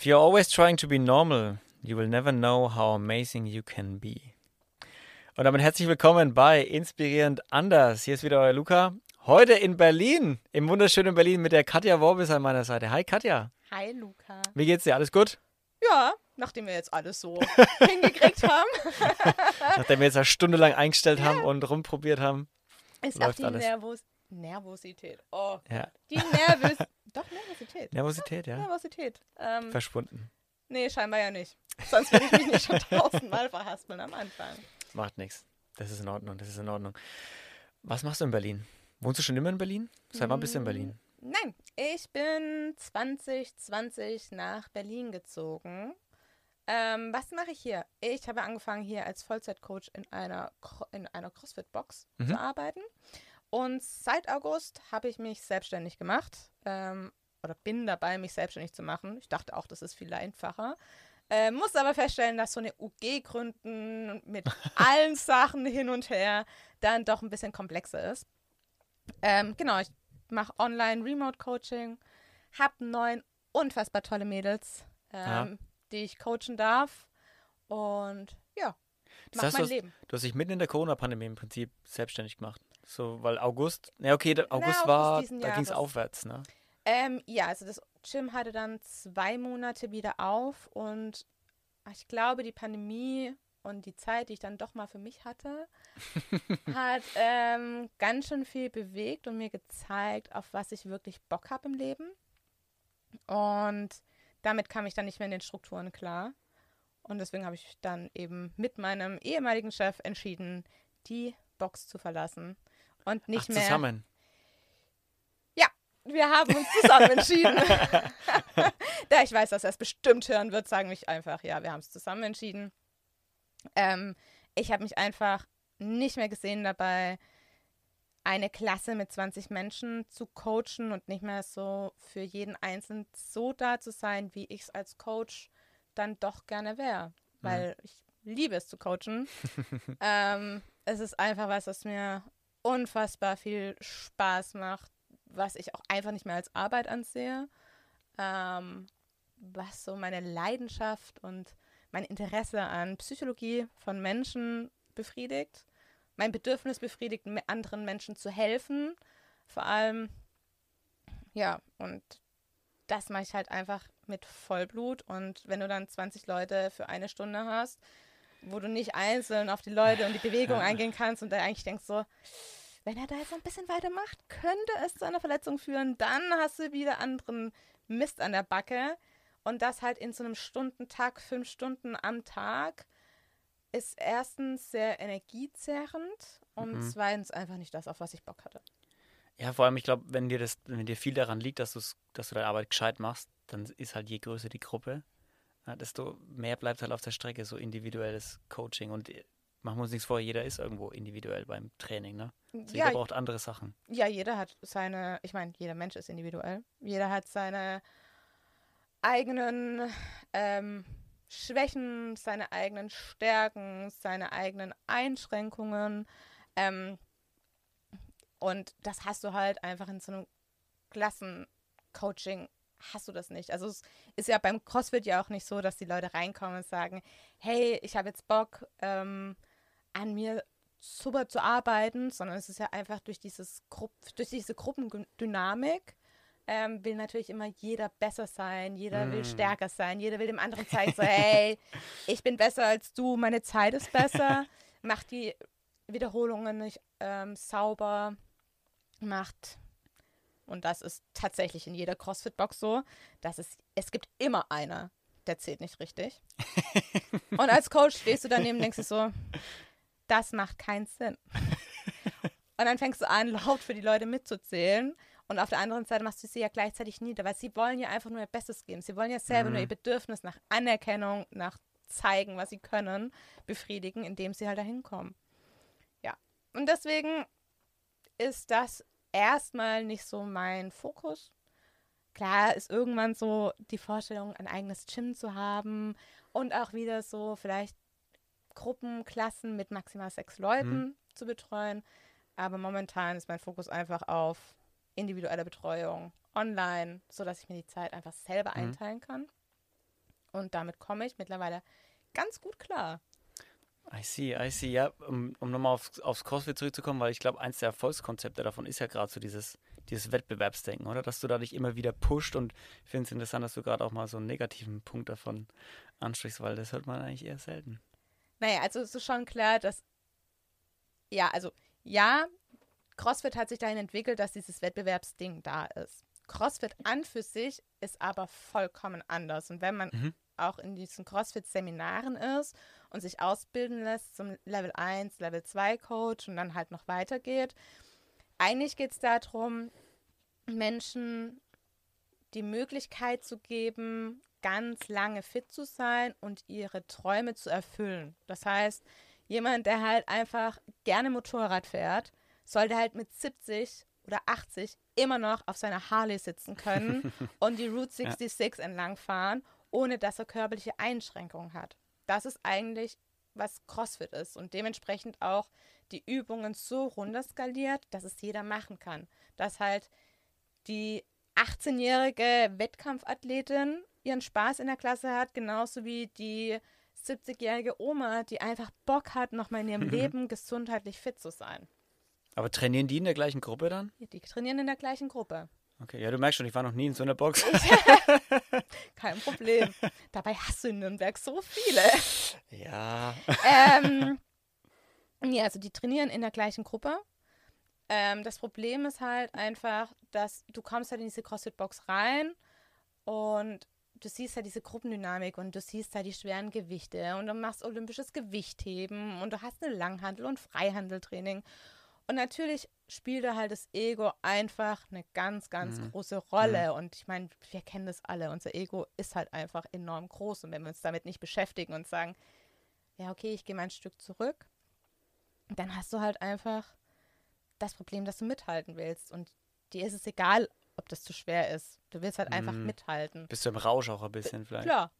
If you're always trying to be normal, you will never know how amazing you can be. Und damit herzlich willkommen bei Inspirierend Anders. Hier ist wieder euer Luca. Heute in Berlin, im wunderschönen Berlin mit der Katja Worbis an meiner Seite. Hi Katja. Hi Luca. Wie geht's dir? Alles gut? Ja, nachdem wir jetzt alles so hingekriegt haben. Nachdem wir jetzt eine Stunde lang eingestellt haben und rumprobiert haben. Ist Läuft alles. Nervos Nervosität. Oh, Ja. die Nervös... Doch, Nervosität. Nervosität, ja. Nervosität. Ähm, Verschwunden. nee, scheinbar ja nicht. Sonst würde ich mich nicht schon tausendmal verhaspeln am Anfang. Macht nichts. Das ist in Ordnung, das ist in Ordnung. Was machst du in Berlin? Wohnst du schon immer in Berlin? Seit wann bist du in Berlin? Nein, ich bin 2020 nach Berlin gezogen. Ähm, was mache ich hier? Ich habe angefangen, hier als Vollzeitcoach in einer, in einer CrossFit-Box Mhm. zu arbeiten. Und seit August habe ich mich selbstständig gemacht. Ähm, oder bin dabei, mich selbstständig zu machen. Ich dachte auch, das ist viel einfacher. Äh, muss aber feststellen, dass so eine UG gründen mit allen Sachen hin und her dann doch ein bisschen komplexer ist. Ähm, genau, ich mache online Remote-Coaching, habe neun unfassbar tolle Mädels, ähm, Ja. die ich coachen darf. Und ja, Das mach heißt, mein du hast- Leben. Du hast dich mitten in der Corona-Pandemie im Prinzip selbstständig gemacht. So, weil August, ja okay, August August war, da ging es aufwärts, ne? Ähm, ja, also das Gym hatte dann zwei Monate wieder auf und ich glaube, die Pandemie und die Zeit, die ich dann doch mal für mich hatte, hat ähm, ganz schön viel bewegt und mir gezeigt, auf was ich wirklich Bock habe im Leben. Und damit kam ich dann nicht mehr in den Strukturen klar. Und deswegen habe ich dann eben mit meinem ehemaligen Chef entschieden, die Box zu verlassen und nicht Ach, mehr zusammen. wir haben uns zusammen entschieden. da ich weiß, dass er es bestimmt hören wird, sagen wir einfach, ja, wir haben es zusammen entschieden. Ähm, ich habe mich einfach nicht mehr gesehen dabei, eine Klasse mit 20 Menschen zu coachen und nicht mehr so für jeden Einzelnen so da zu sein, wie ich es als Coach dann doch gerne wäre. Weil ich liebe es zu coachen. ähm, es ist einfach was, was mir unfassbar viel Spaß macht, was ich auch einfach nicht mehr als Arbeit ansehe, ähm, was so meine Leidenschaft und mein Interesse an Psychologie von Menschen befriedigt, mein Bedürfnis befriedigt, anderen Menschen zu helfen, vor allem, ja, und das mache ich halt einfach mit Vollblut. Und wenn du dann 20 Leute für eine Stunde hast, wo du nicht einzeln auf die Leute und die Bewegung eingehen kannst und da eigentlich denkst so, wenn er da jetzt ein bisschen weitermacht, könnte es zu einer Verletzung führen. Dann hast du wieder anderen Mist an der Backe. Und das halt in so einem Stundentag, fünf Stunden am Tag, ist erstens sehr energiezerrend und Mhm. zweitens einfach nicht das, auf was ich Bock hatte. Ja, vor allem, ich glaube, wenn dir das, wenn dir viel daran liegt, dass, dass du deine Arbeit gescheit machst, dann ist halt je größer die Gruppe, desto mehr bleibt halt auf der Strecke, so individuelles Coaching. Und machen wir uns nichts vor, jeder ist irgendwo individuell beim Training, ne? Also Ja, jeder braucht andere Sachen. ja, jeder hat seine, ich meine, jeder Mensch ist individuell. Jeder hat seine eigenen ähm, Schwächen, seine eigenen Stärken, seine eigenen Einschränkungen. Ähm, und das hast du halt einfach in so einem Klassencoaching hast du das nicht. Also es ist ja beim CrossFit ja auch nicht so, dass die Leute reinkommen und sagen, hey, ich habe jetzt Bock, ähm, an mir super zu arbeiten, sondern es ist ja einfach durch, dieses Grupp durch diese Gruppendynamik ähm, will natürlich immer jeder besser sein, jeder will Mm. stärker sein, jeder will dem anderen zeigen, so, hey, ich bin besser als du, meine Zeit ist besser, macht die Wiederholungen nicht ähm, sauber, macht, und das ist tatsächlich in jeder CrossFit-Box so, dass es, es gibt immer einer, der zählt nicht richtig. und als Coach stehst du daneben und denkst dir so, das macht keinen Sinn. Und dann fängst du an, laut für die Leute mitzuzählen. Und auf der anderen Seite machst du sie ja gleichzeitig nieder, weil sie wollen ja einfach nur ihr Bestes geben. Sie wollen ja selber Mhm. nur ihr Bedürfnis nach Anerkennung, nach zeigen, was sie können, befriedigen, indem sie halt dahin kommen. Ja. Und deswegen ist das erstmal nicht so mein Fokus. Klar ist irgendwann so die Vorstellung, ein eigenes Gym zu haben und auch wieder so vielleicht Gruppen, Klassen mit maximal sechs Leuten zu betreuen. Aber momentan ist mein Fokus einfach auf individuelle Betreuung online, sodass ich mir die Zeit einfach selber Mhm. einteilen kann. Und damit komme ich mittlerweile ganz gut klar. I see, I see. Ja, um, um nochmal aufs, aufs CrossFit zurückzukommen, weil ich glaube, eins der Erfolgskonzepte davon ist ja gerade so dieses, dieses Wettbewerbsdenken, oder? Dass du dadurch immer wieder pusht und ich finde es interessant, dass du gerade auch mal so einen negativen Punkt davon ansprichst, weil das hört man eigentlich eher selten. Naja, also es ist schon klar, dass ja, also ja, CrossFit hat sich dahin entwickelt, dass dieses Wettbewerbsding da ist. CrossFit an für sich ist aber vollkommen anders. Und wenn man mhm. auch in diesen CrossFit-Seminaren ist und sich ausbilden lässt zum Level 1, Level 2 Coach und dann halt noch weitergeht, eigentlich geht es darum, Menschen die Möglichkeit zu geben, ganz lange fit zu sein und ihre Träume zu erfüllen. Das heißt, jemand, der halt einfach gerne Motorrad fährt, sollte halt mit 70 oder 80 immer noch auf seiner Harley sitzen können und die Route 66 ja. entlang fahren, ohne dass er körperliche Einschränkungen hat. Das ist eigentlich, was CrossFit ist und dementsprechend auch die Übungen so runterskaliert, dass es jeder machen kann. Dass halt die 18-jährige Wettkampfathletin ihren Spaß in der Klasse hat, genauso wie die 70-jährige Oma, die einfach Bock hat, nochmal in ihrem Leben gesundheitlich fit zu sein. Aber trainieren die in der gleichen Gruppe dann? Ja, die trainieren in der gleichen Gruppe. Okay, ja, du merkst schon, ich war noch nie in so einer Box. Kein Problem. Dabei hast du in Nürnberg so viele. Ja. Ähm, ja, also die trainieren in der gleichen Gruppe. Ähm, das Problem ist halt einfach, dass du kommst halt in diese CrossFit-Box rein und du siehst halt diese Gruppendynamik und du siehst halt die schweren Gewichte und du machst olympisches Gewichtheben und du hast eine Langhandel- und Freihandeltraining. Und natürlich spielt da halt das Ego einfach eine ganz, ganz mhm. große Rolle. Mhm. Und ich meine, wir kennen das alle. Unser Ego ist halt einfach enorm groß. Und wenn wir uns damit nicht beschäftigen und sagen, ja, okay, ich gehe mal ein Stück zurück, dann hast du halt einfach das Problem, dass du mithalten willst. Und dir ist es egal, ob das zu schwer ist. Du willst halt einfach mhm. mithalten. Bist du im Rausch auch ein bisschen vielleicht? Klar.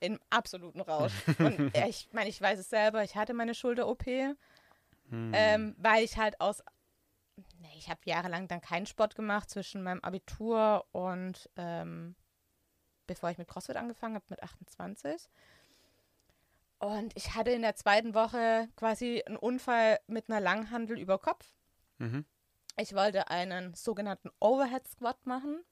Im absoluten Rausch. und ich meine, ich weiß es selber, ich hatte meine Schulter-OP hm. Ähm, weil ich halt aus. Nee, ich habe jahrelang dann keinen Sport gemacht zwischen meinem Abitur und ähm, bevor ich mit CrossFit angefangen habe, mit 28. Und ich hatte in der zweiten Woche quasi einen Unfall mit einer Langhandel über Kopf. Mhm. Ich wollte einen sogenannten Overhead Squat machen.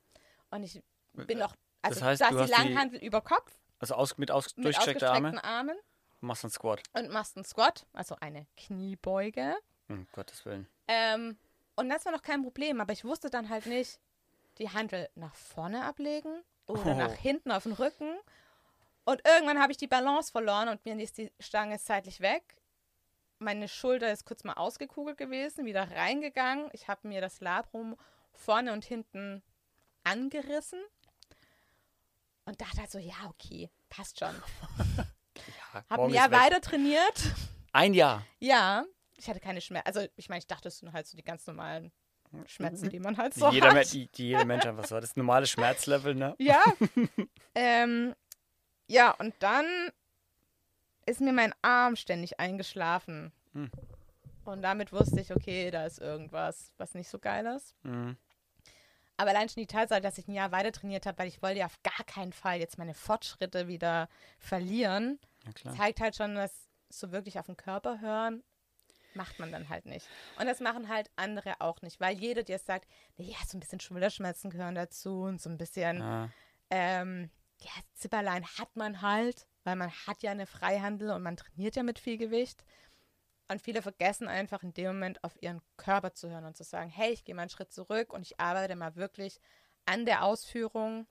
Und ich bin noch, also das heißt, saß die Langhandel die, über Kopf. Also aus, mit, aus, mit durchgestreckten Arme. Armen. Machst einen Squat. Und machst einen Squat, also eine Kniebeuge. Um Gottes Willen. Ähm, und das war noch kein Problem, aber ich wusste dann halt nicht, die Handel nach vorne ablegen oder oh. nach hinten auf den Rücken. Und irgendwann habe ich die Balance verloren und mir ist die Stange seitlich weg. Meine Schulter ist kurz mal ausgekugelt gewesen, wieder reingegangen. Ich habe mir das Labrum vorne und hinten angerissen und dachte halt so, ja, okay, passt schon. Hab ein Jahr weiter trainiert. Ein Jahr? Ja. Ich hatte keine Schmerzen. Also, ich meine, ich dachte, es sind halt so die ganz normalen Schmerzen, die man halt so die jeder, hat. Die, die jeder Mensch einfach so hat. Das normale Schmerzlevel, ne? Ja. ähm, ja, und dann ist mir mein Arm ständig eingeschlafen. Hm. Und damit wusste ich, okay, da ist irgendwas, was nicht so geil ist. Mhm. Aber allein schon die Tatsache, dass ich ein Jahr weiter trainiert habe, weil ich wollte ja auf gar keinen Fall jetzt meine Fortschritte wieder verlieren, ja, zeigt halt schon, dass so wirklich auf den Körper hören, macht man dann halt nicht. Und das machen halt andere auch nicht, weil jeder dir sagt, ja, so ein bisschen Schulterschmerzen gehören dazu und so ein bisschen, ja, ähm, ja Zipperlein hat man halt, weil man hat ja eine Freihandel und man trainiert ja mit viel Gewicht. Und viele vergessen einfach in dem Moment auf ihren Körper zu hören und zu sagen, hey, ich gehe mal einen Schritt zurück und ich arbeite mal wirklich an der Ausführung,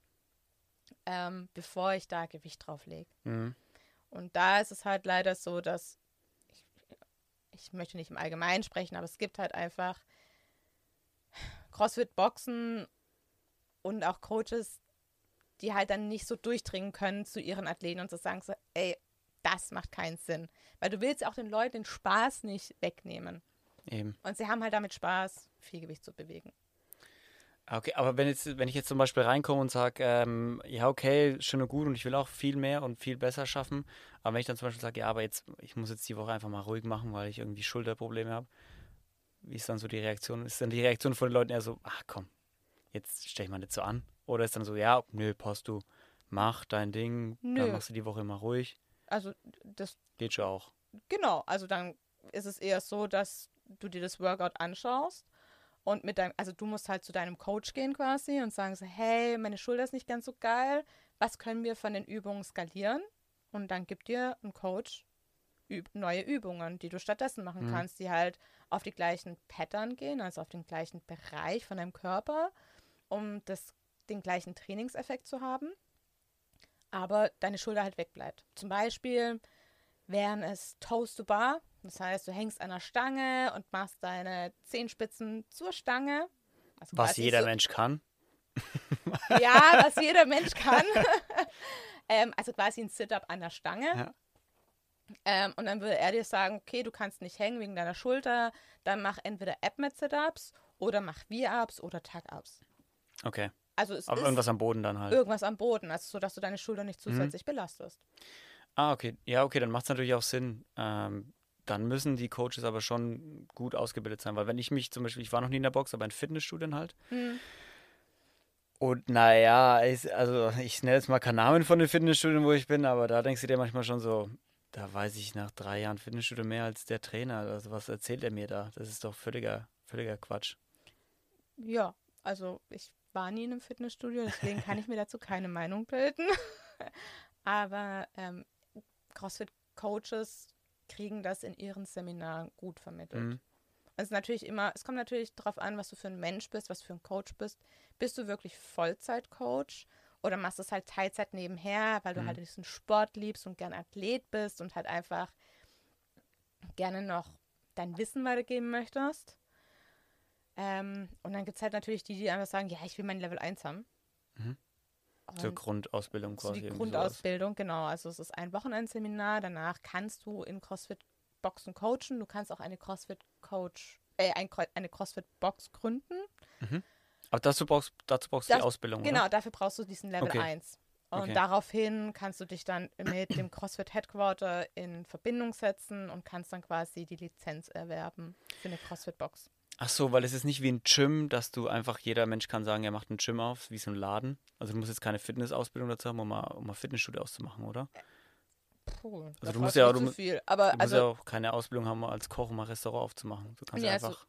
ähm, bevor ich da Gewicht drauf lege. Mhm. Und da ist es halt leider so, dass ich, ich möchte nicht im Allgemeinen sprechen, aber es gibt halt einfach CrossFit-Boxen und auch Coaches, die halt dann nicht so durchdringen können zu ihren Athleten und zu sagen so, ey, das macht keinen Sinn. Weil du willst auch den Leuten den Spaß nicht wegnehmen. Eben. Und sie haben halt damit Spaß, viel Gewicht zu bewegen. Ah, okay, aber wenn, jetzt, wenn ich jetzt zum Beispiel reinkomme und sage, ähm, ja, okay, schön und gut und ich will auch viel mehr und viel besser schaffen, aber wenn ich dann zum Beispiel sage, ja, aber jetzt, ich muss jetzt die Woche einfach mal ruhig machen, weil ich irgendwie Schulterprobleme habe, wie ist dann so die Reaktion? Ist dann die Reaktion von den Leuten eher so, ach komm, jetzt stell ich mal nicht so an? Oder ist dann so, ja, nö, passt du, mach dein Ding, Nö. dann machst du die Woche immer ruhig. Also das, Geht schon auch. genau, also dann ist es eher so, dass du dir das Workout anschaust und mit deinem, also du musst halt zu deinem Coach gehen quasi und sagen so, hey, meine Schulter ist nicht ganz so geil, was können wir von den Übungen skalieren? Und dann gibt dir ein Coach üb neue Übungen, die du stattdessen machen Mhm. kannst, die halt auf die gleichen Pattern gehen, also auf den gleichen Bereich von deinem Körper, um das, den gleichen Trainingseffekt zu haben, aber deine Schulter halt wegbleibt. Zum Beispiel wären es Toes to Bar, das heißt, du hängst an der Stange und machst deine Zehenspitzen zur Stange. Also Was jeder so, Mensch kann. Ja, was jeder Mensch kann. ähm, also quasi ein Sit-Up an der Stange. Ja. Ähm, und dann würde er dir sagen, okay, du kannst nicht hängen wegen deiner Schulter, dann mach entweder Ab-Mat-Sit-Ups oder mach V-Ups oder Tag-Ups. Okay. Also es Aber ist irgendwas am Boden dann halt. irgendwas am Boden, also so, dass du deine Schulter nicht Mhm. zusätzlich belastest. Ah, okay. Ja, okay, dann macht es natürlich auch Sinn. Ähm, dann müssen die Coaches aber schon gut ausgebildet sein, weil wenn ich mich zum Beispiel, ich war noch nie in der Box, aber in Fitnessstudien halt. Hm. Und naja, ich, also ich nenne jetzt mal keinen Namen von den Fitnessstudien, wo ich bin, aber da denkst du dir manchmal schon so, da weiß ich nach drei Jahren Fitnessstudio mehr als der Trainer. Also was erzählt er mir da? Das ist doch völliger, völliger Quatsch. Ja, also ich war nie in einem Fitnessstudio, deswegen kann ich mir dazu keine Meinung bilden. Aber ähm, CrossFit-Coaches kriegen das in ihren Seminaren gut vermittelt. Mhm. Es ist natürlich immer, es kommt natürlich darauf an, was du für ein Mensch bist, was du für ein Coach bist. Bist du wirklich Vollzeit-Coach oder machst du es halt Teilzeit nebenher, weil du Mhm. halt diesen Sport liebst und gern Athlet bist und halt einfach gerne noch dein Wissen weitergeben möchtest? Ähm, und dann gibt es halt natürlich die, die einfach sagen, ja, ich will mein Level 1 haben. Mhm. Zur Und Grundausbildung so quasi. die irgendwie sowas. Grundausbildung, genau. Also es ist ein Wochenendseminar. Danach kannst du in CrossFit-Boxen coachen. Du kannst auch eine CrossFit-Coach, äh, ein, Cro- eine CrossFit-Box gründen. Aber dazu brauchst, dazu brauchst du die Ausbildung, Genau, oder? dafür brauchst du diesen Level Okay. 1. Und Okay. daraufhin kannst du dich dann mit dem CrossFit Headquarter in Verbindung setzen und kannst dann quasi die Lizenz erwerben für eine CrossFit-Box. Ach so, weil es ist nicht wie ein Gym, dass du einfach, jeder Mensch kann sagen, er macht ein Gym auf, wie so ein Laden. Also du musst jetzt keine Fitnessausbildung dazu haben, um mal, um mal Fitnessstudio auszumachen, oder? Puh, Also du musst ja- du zu mu- viel. Aber Du musst also, ja auch keine Ausbildung haben, als Koch, um ein Restaurant aufzumachen. Du kannst ja also- einfach.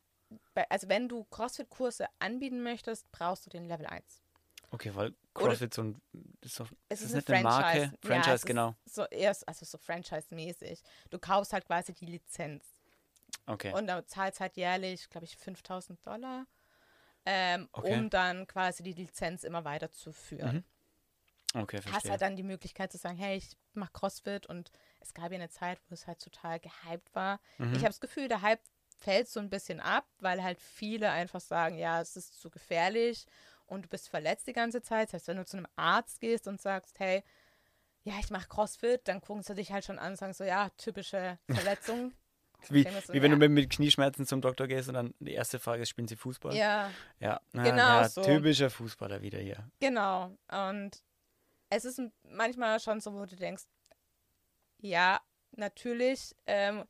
bei- also wenn du CrossFit-Kurse anbieten möchtest, brauchst du den Level 1. Okay, weil Oder- CrossFit so ein. Ist doch, Es ist ist, eine eine Franchise. Marke? Franchise, ja, es genau. Ist so erst, also so Franchise-mäßig. Du kaufst halt quasi die Lizenz. Okay. Und da zahlst halt jährlich, glaube ich, 5000 Dollar, ähm, Okay. um dann quasi die Lizenz immer weiterzuführen. okay, Hast verstehe. halt dann die Möglichkeit zu sagen, hey, ich mache CrossFit und es gab ja eine Zeit, wo es halt total gehypt war. Mhm. Ich habe das Gefühl, der Hype fällt so ein bisschen ab, weil halt viele einfach sagen, ja, es ist zu gefährlich und du bist verletzt die ganze Zeit. Das heißt, wenn du zu einem Arzt gehst und sagst, hey, ja, ich mache CrossFit, dann gucken sie dich halt schon an und sagen so, ja, typische Verletzung. Wie, so, wie wenn ja. du mit, mit Knieschmerzen zum Doktor gehst und dann die erste Frage ist, spielen sie Fußball? ja, Ja, na, Genau ja, so. typischer Fußballer wieder hier. genau. Und es ist manchmal schon so, wo du denkst, ja, natürlich, ähm,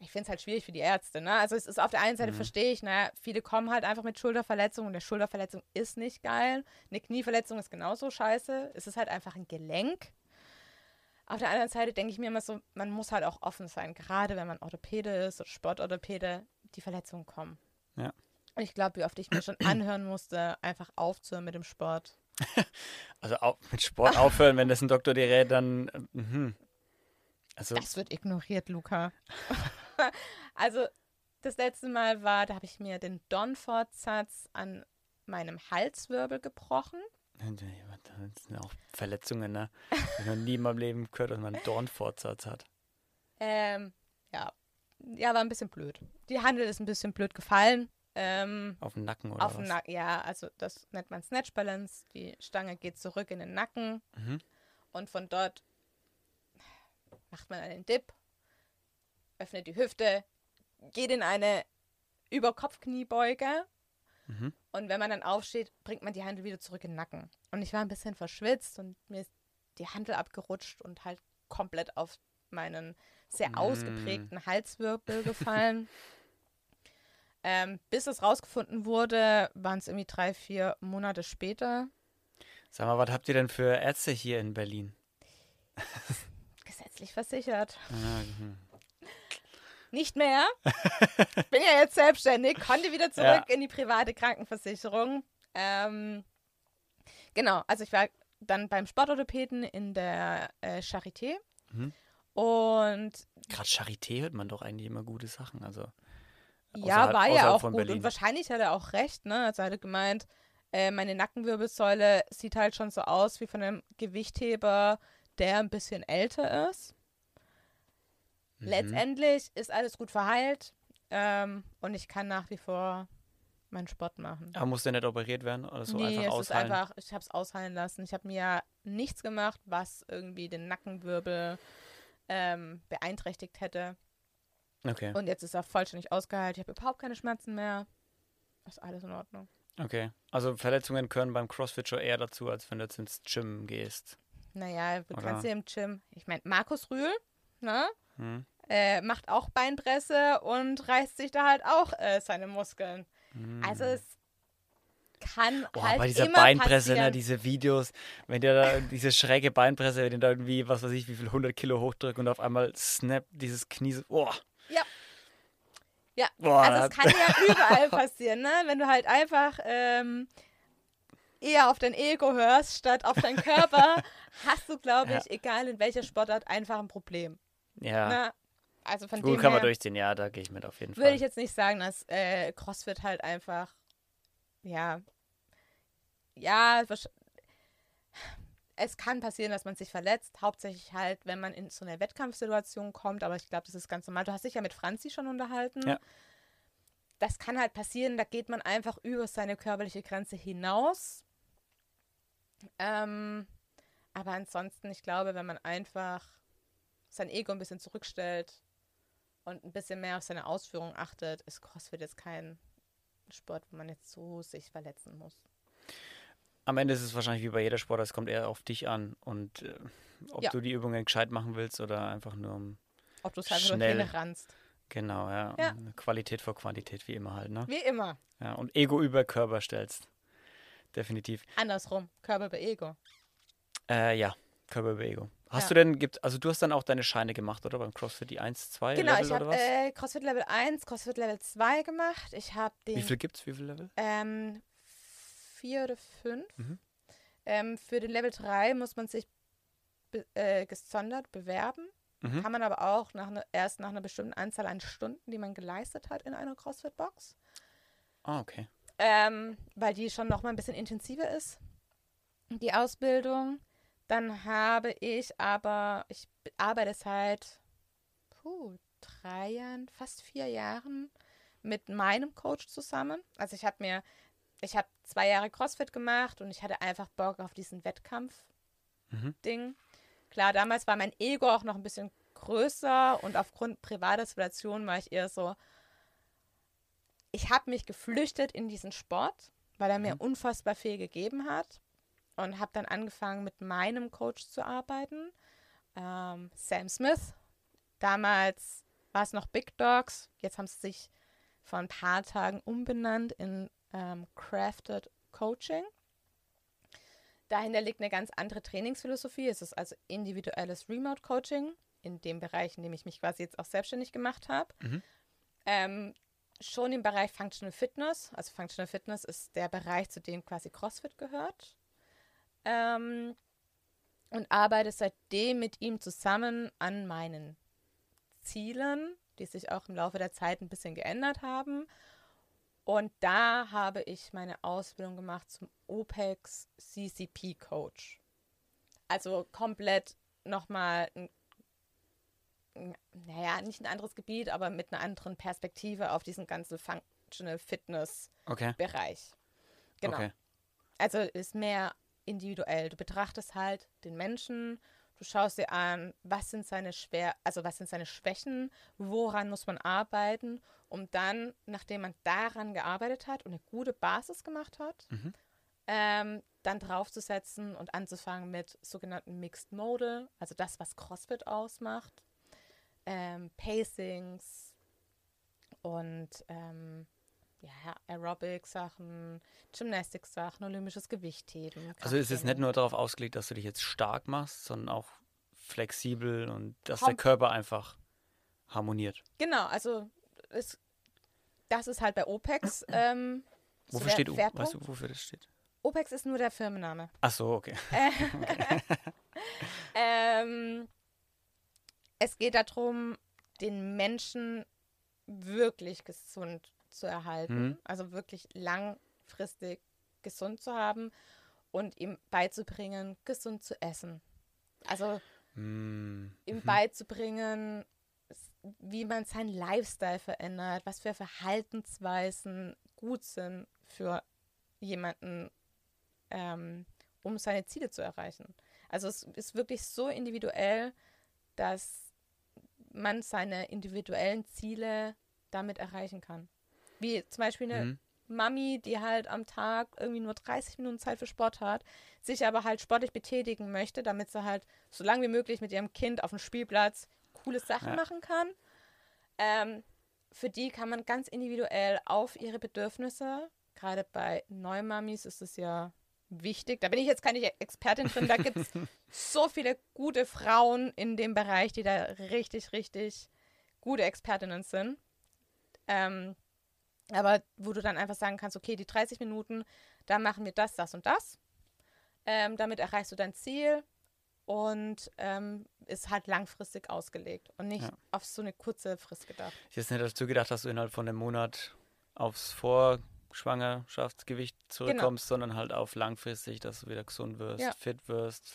ich finde es halt schwierig für die Ärzte, ne? Also es ist auf der einen Seite Mhm. verstehe ich, naja, viele kommen halt einfach mit Schulterverletzungen und der Schulterverletzung ist nicht geil. Eine Knieverletzung ist genauso scheiße. Es ist halt einfach ein Gelenk. Auf der anderen Seite denke ich mir immer so, man muss halt auch offen sein, gerade wenn man Orthopäde ist oder Sportorthopäde, die Verletzungen kommen. Ja. Und ich glaube, wie oft ich mir schon anhören musste, einfach aufzuhören mit dem Sport. Also au mit Sport aufhören, wenn das ein Doktor dir rät, dann. äh, Mhm. Also, Das wird ignoriert, Luca. also, das letzte Mal war, da habe ich mir den Donfortsatz an meinem Halswirbel gebrochen. Das sind auch Verletzungen, ne? Ich noch nie in meinem Leben gehört, dass man einen Dornfortsatz hat. Ähm, ja. Ja, war ein bisschen blöd. Die Handel ist ein bisschen blöd gefallen. Ähm, Auf dem Nacken oder auf was? Nacken, ja, also das nennt man Snatch Balance. Die Stange geht zurück in den Nacken Mhm. und von dort macht man einen Dip, öffnet die Hüfte, geht in eine Überkopfkniebeuge Mhm. und wenn man dann aufsteht, bringt man die Handel wieder zurück in den Nacken. Und ich war ein bisschen verschwitzt und mir ist die Handel abgerutscht und halt komplett auf meinen sehr Mm. ausgeprägten Halswirbel gefallen. ähm, bis es rausgefunden wurde, waren es irgendwie drei, vier Monate später. Sag mal, was habt ihr denn für Ärzte hier in Berlin? Gesetzlich versichert. Ah, hm. Nicht mehr. Bin ja jetzt selbstständig, konnte wieder zurück ja. in die private Krankenversicherung. Ähm, genau, also ich war dann beim Sportorthopäden in der äh, Charité. Mhm. Und. Gerade Charité hört man doch eigentlich immer gute Sachen. Also. Ja, war ja auch gut. Berlin. Und wahrscheinlich hat er auch recht, ne? Also er hat gemeint, äh, meine Nackenwirbelsäule sieht halt schon so aus wie von einem Gewichtheber, der ein bisschen älter ist. Mhm. Letztendlich ist alles gut verheilt ähm, und ich kann nach wie vor meinen Sport machen. Aber muss der nicht operiert werden oder so nee, einfach es ausheilen? Ist einfach, ich habe es ausheilen lassen. Ich habe mir nichts gemacht, was irgendwie den Nackenwirbel ähm, beeinträchtigt hätte. Okay. Und jetzt ist er vollständig ausgeheilt. Ich habe überhaupt keine Schmerzen mehr. Ist alles in Ordnung. Okay. Also Verletzungen gehören beim CrossFit schon eher dazu, als wenn du jetzt ins Gym gehst. Naja, du kannst ja im Gym. Ich meine, Markus Rühl, ne? Hm. Äh, macht auch Beinpresse und reißt sich da halt auch äh, seine Muskeln. Hm. Also es kann oh, halt bei dieser immer Beinpresse, ne, diese Videos, wenn der da diese schräge Beinpresse, wenn der da irgendwie, was weiß ich, wie viel 100 Kilo hochdrückt und auf einmal snap dieses Knie so, oh. Ja. Ja, Boah, also es kann ja überall passieren, ne? Wenn du halt einfach ähm, eher auf dein Ego hörst, statt auf deinen Körper, hast du, glaube ich, ja. egal in welcher Sportart, einfach ein Problem. Ja. Ne? Also von Gut, dem kann man durchziehen, ja, da gehe ich mit auf jeden Fall. Würde ich jetzt nicht sagen, dass äh, CrossFit halt einfach, ja, ja, es kann passieren, dass man sich verletzt, hauptsächlich halt, wenn man in so eine Wettkampfsituation kommt, aber ich glaube, das ist ganz normal. Du hast dich ja mit Franzi schon unterhalten. Ja. Das kann halt passieren, da geht man einfach über seine körperliche Grenze hinaus. Ähm, aber ansonsten, ich glaube, wenn man einfach sein Ego ein bisschen zurückstellt und ein bisschen mehr auf seine Ausführung achtet, ist CrossFit jetzt kein Sport, wo man jetzt so sich verletzen muss. Am Ende ist es wahrscheinlich wie bei jeder Sport, es kommt eher auf dich an und äh, ob ja. du die Übungen gescheit machen willst oder einfach nur um ob du es einfach schnell nur rannst. Genau, ja. ja. Qualität vor Quantität, wie immer halt, ne? Wie immer. Ja, und Ego über Körper stellst. Definitiv. Andersrum, Körper über Ego. Äh, ja, Körper über Ego. Hast ja. du denn, gibt, also du hast dann auch deine Scheine gemacht, oder? Beim CrossFit die 1, 2 genau, Level ich habe äh, CrossFit Level 1, CrossFit Level 2 gemacht. Ich habe den. Wie viel gibt's? Wie viel Level? Ähm, vier oder fünf. Mhm. Ähm, für den Level 3 muss man sich be äh, gesondert bewerben. Mhm. Kann man aber auch nach ne, erst nach einer bestimmten Anzahl an Stunden, die man geleistet hat in einer CrossFit-Box. Ah, okay. Ähm, weil die schon noch mal ein bisschen intensiver ist, die Ausbildung. Dann habe ich aber, ich arbeite seit puh, drei Jahren, fast vier Jahren mit meinem Coach zusammen. Also ich habe mir, ich habe zwei Jahre CrossFit gemacht und ich hatte einfach Bock auf diesen Wettkampf-Ding. Mhm. Klar, damals war mein Ego auch noch ein bisschen größer und aufgrund privater Situationen war ich eher so, ich habe mich geflüchtet in diesen Sport, weil er mir mhm. unfassbar viel gegeben hat und habe dann angefangen mit meinem Coach zu arbeiten, ähm, Sam Smith. Damals war es noch Big Dogs, jetzt haben sie sich vor ein paar Tagen umbenannt in ähm, Crafted Coaching. Dahinter liegt eine ganz andere Trainingsphilosophie. Es ist also individuelles Remote Coaching in dem Bereich, in dem ich mich quasi jetzt auch selbstständig gemacht habe. Mhm. Ähm, schon im Bereich Functional Fitness. Also Functional Fitness ist der Bereich, zu dem quasi CrossFit gehört. Ähm, und arbeite seitdem mit ihm zusammen an meinen Zielen, die sich auch im Laufe der Zeit ein bisschen geändert haben. Und da habe ich meine Ausbildung gemacht zum OPEX CCP Coach. Also komplett nochmal ein naja, nicht ein anderes Gebiet, aber mit einer anderen Perspektive auf diesen ganzen Functional Fitness okay. Bereich. Genau. Okay. Also ist mehr individuell. Du betrachtest halt den Menschen, du schaust dir an, was sind seine schwer, also was sind seine Schwächen, woran muss man arbeiten, um dann, nachdem man daran gearbeitet hat und eine gute Basis gemacht hat, mhm. ähm, dann draufzusetzen und anzufangen mit sogenannten Mixed Model, also das, was CrossFit ausmacht ähm, Pacings und ähm, ja, Aerobic-Sachen, Gymnastik-Sachen, olympisches Gewichtheben. Also ist es nicht nur darauf ausgelegt, dass du dich jetzt stark machst, sondern auch flexibel und dass Kom- der Körper einfach harmoniert. Genau, also es, das ist halt bei OPEX. Ähm, so Wofür der steht? Schwerpunkt. Weißt du, wofür das steht? OPEX ist nur der Firmenname. Ach so, okay. Ähm, es geht darum, den Menschen wirklich gesund zu erhalten, Mhm. also wirklich langfristig gesund zu haben und ihm beizubringen, gesund zu essen. Also Hm. ihm beizubringen, wie man seinen Lifestyle verändert, was für Verhaltensweisen gut sind für jemanden, ähm, um seine Ziele zu erreichen. Also es ist wirklich so individuell, dass man seine individuellen Ziele damit erreichen kann. Wie zum Beispiel eine Mhm. Mami, die halt am Tag irgendwie nur 30 Minuten Zeit für Sport hat, sich aber halt sportlich betätigen möchte, damit sie halt so lange wie möglich mit ihrem Kind auf dem Spielplatz coole Sachen Ja. machen kann. Ähm, für die kann man ganz individuell auf ihre Bedürfnisse, gerade bei Neumamis ist es ja wichtig. Da bin ich jetzt keine Expertin drin, da gibt es so viele gute Frauen in dem Bereich, die da richtig, richtig gute Expertinnen sind. Ähm, aber wo du dann einfach sagen kannst, okay, die 30 Minuten, da machen wir das, das und das. Ähm, damit erreichst du dein Ziel und ähm, ist halt langfristig ausgelegt und nicht Ja. auf so eine kurze Frist gedacht. Ich hätte nicht dazu gedacht, dass du innerhalb von einem Monat aufs Vorschwangerschaftsgewicht zurückkommst, sondern halt auf langfristig, dass du wieder gesund wirst, Ja. fit wirst,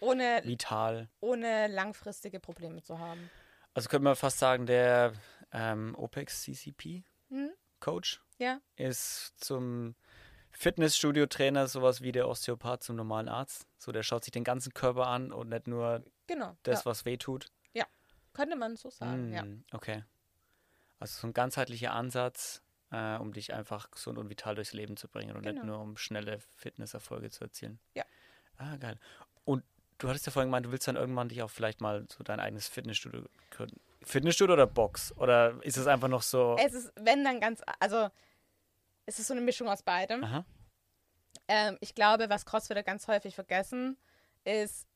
Ohne, vital. ohne langfristige Probleme zu haben. Also könnte man fast sagen, der ähm, OPEX CCP Hm? Coach Ja, ist zum Fitnessstudio-Trainer sowas wie der Osteopath zum normalen Arzt. So, der schaut sich den ganzen Körper an und nicht nur genau. das, ja. was weh tut. Könnte man so sagen, ja. Mm, Okay. Also so ein ganzheitlicher Ansatz, äh, um dich einfach gesund und vital durchs Leben zu bringen und nicht Genau. nur um schnelle Fitnesserfolge zu erzielen. Ja. Ah, geil. Und du hattest ja vorhin gemeint, du willst dann irgendwann dich auch vielleicht mal so dein eigenes Fitnessstudio gründen. Fitnessstudio oder Box? Oder ist es einfach noch so? Es ist, wenn dann ganz, also es ist so eine Mischung aus beidem. Aha. Ähm, ich glaube, was Crossfitter ganz häufig vergessen, ist,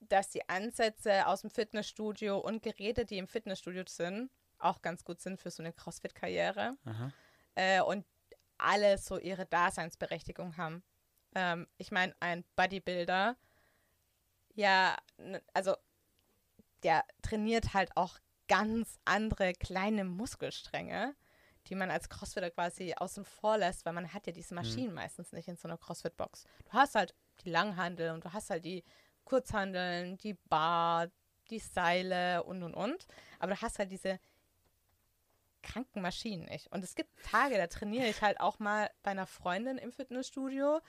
dass die Ansätze aus dem Fitnessstudio und Geräte, die im Fitnessstudio sind, auch ganz gut sind für so eine Crossfit-Karriere. Äh, und alle so ihre Daseinsberechtigung haben. Ähm, ich meine, ein Bodybuilder, ja, also der trainiert halt auch ganz andere kleine Muskelstränge, die man als Crossfitter quasi außen vor lässt, weil man hat ja diese Maschinen meistens nicht in so einer Crossfit-Box. Du hast halt die Langhandel und du hast halt die Kurzhandeln, die Bar, die Seile und und und. Aber du hast halt diese kranken Maschinen nicht. Und es gibt Tage, da trainiere ich halt auch mal bei einer Freundin im Fitnessstudio.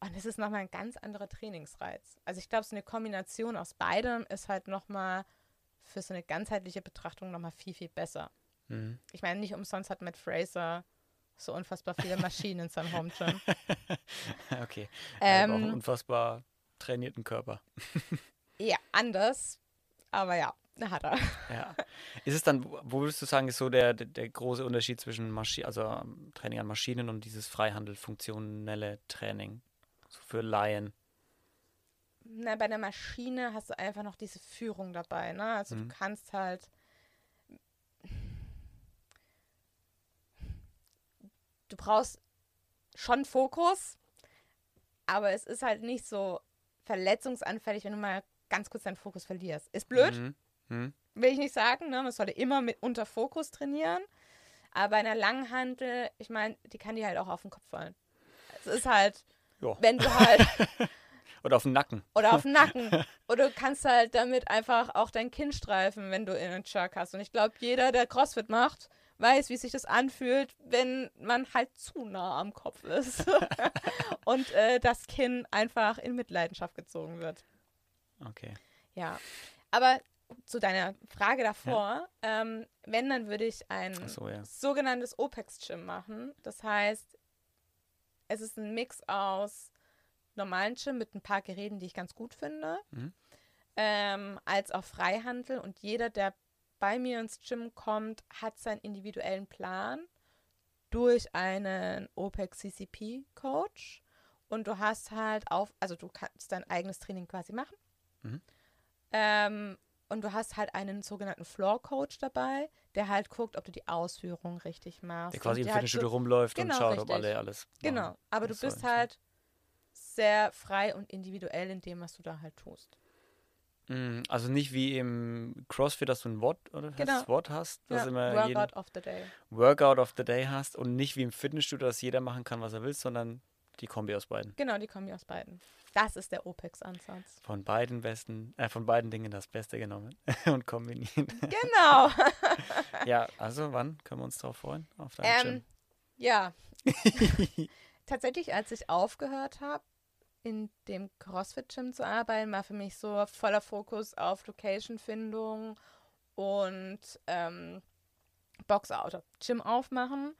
Und es ist nochmal ein ganz anderer Trainingsreiz. Also ich glaube, so eine Kombination aus beidem ist halt nochmal für so eine ganzheitliche Betrachtung nochmal viel, viel besser. Mhm. Ich meine, nicht umsonst hat Matt Fraser so unfassbar viele Maschinen in seinem Home Gym. okay. Hat auch einen Ähm, unfassbar trainierten Körper. ja, anders. Aber ja, hat er. Ja. Ist es dann, wo würdest du sagen, ist so der, der, der große Unterschied zwischen Maschi also ähm, Training an Maschinen und dieses Freihandel, funktionelle Training? So für Laien. Na, bei der Maschine hast du einfach noch diese Führung dabei, ne? Also Mhm. du kannst halt du brauchst schon Fokus, aber es ist halt nicht so verletzungsanfällig, wenn du mal ganz kurz deinen Fokus verlierst. Ist blöd, Mhm. Mhm. will ich nicht sagen, ne? Man sollte immer mit unter Fokus trainieren. Aber bei einer Langhantel, ich meine, die kann dir halt auch auf den Kopf fallen. Es ist halt, Ja. wenn du halt Oder auf den Nacken. oder auf den Nacken. Oder du kannst halt damit einfach auch dein Kinn streifen, wenn du in einen Jerk hast. Und ich glaube, jeder, der CrossFit macht, weiß, wie sich das anfühlt, wenn man halt zu nah am Kopf ist und äh, das Kinn einfach in Mitleidenschaft gezogen wird. Okay. Ja, aber zu deiner Frage davor, ähm, wenn, dann würde ich ein so, ja. sogenanntes OPEX-Gym machen. Das heißt, es ist ein Mix aus normalen Gym mit ein paar Geräten, die ich ganz gut finde, Mhm. ähm, als auch Freihandel. Und jeder, der bei mir ins Gym kommt, hat seinen individuellen Plan durch einen OPEC CCP Coach und du hast halt auf, also du kannst dein eigenes Training quasi machen. Mhm. Ähm, und du hast halt einen sogenannten Floor Coach dabei, der halt guckt, ob du die Ausführung richtig machst. Der quasi im halt Fitnessstudio so, rumläuft genau, und schaut, richtig. ob alle alles. Machen. Genau, aber du bist halt sehr frei und individuell in dem, was du da halt tust. Mm, also nicht wie im CrossFit, dass du ein Wort oder genau. das Wort hast, dass ja, immer Workout of the Day. Workout of the Day hast und nicht wie im Fitnessstudio, dass jeder machen kann, was er will, sondern die Kombi aus beiden. Genau, die Kombi aus beiden. Das ist der OPEX-Ansatz. Von beiden besten, äh, von beiden Dingen das Beste genommen und kombiniert. Genau. ja, also wann können wir uns darauf freuen? Auf deinem ähm, Gym? Ja. Tatsächlich, als ich aufgehört habe, in dem CrossFit-Gym zu arbeiten, war für mich so voller Fokus auf Location-Findung und ähm, Boxout, Gym aufmachen.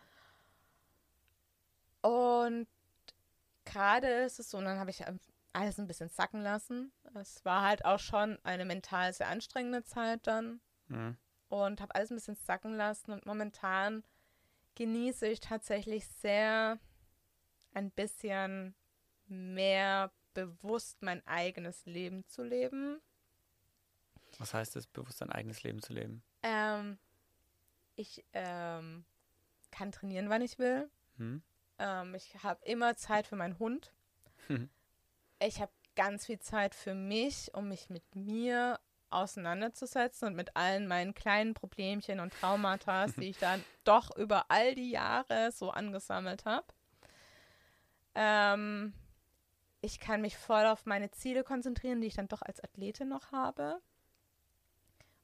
Und gerade ist es so, und dann habe ich alles ein bisschen sacken lassen. Es war halt auch schon eine mental sehr anstrengende Zeit dann. Mhm. Und habe alles ein bisschen sacken lassen. Und momentan genieße ich tatsächlich sehr ein bisschen mehr bewusst mein eigenes Leben zu leben. Was heißt es, bewusst ein eigenes Leben zu leben? Ähm, ich ähm, kann trainieren, wann ich will. Hm. Ähm, ich habe immer Zeit für meinen Hund. Hm. Ich habe ganz viel Zeit für mich, um mich mit mir auseinanderzusetzen und mit allen meinen kleinen Problemchen und Traumata, die ich dann doch über all die Jahre so angesammelt habe. Ähm, ich kann mich voll auf meine Ziele konzentrieren, die ich dann doch als Athletin noch habe.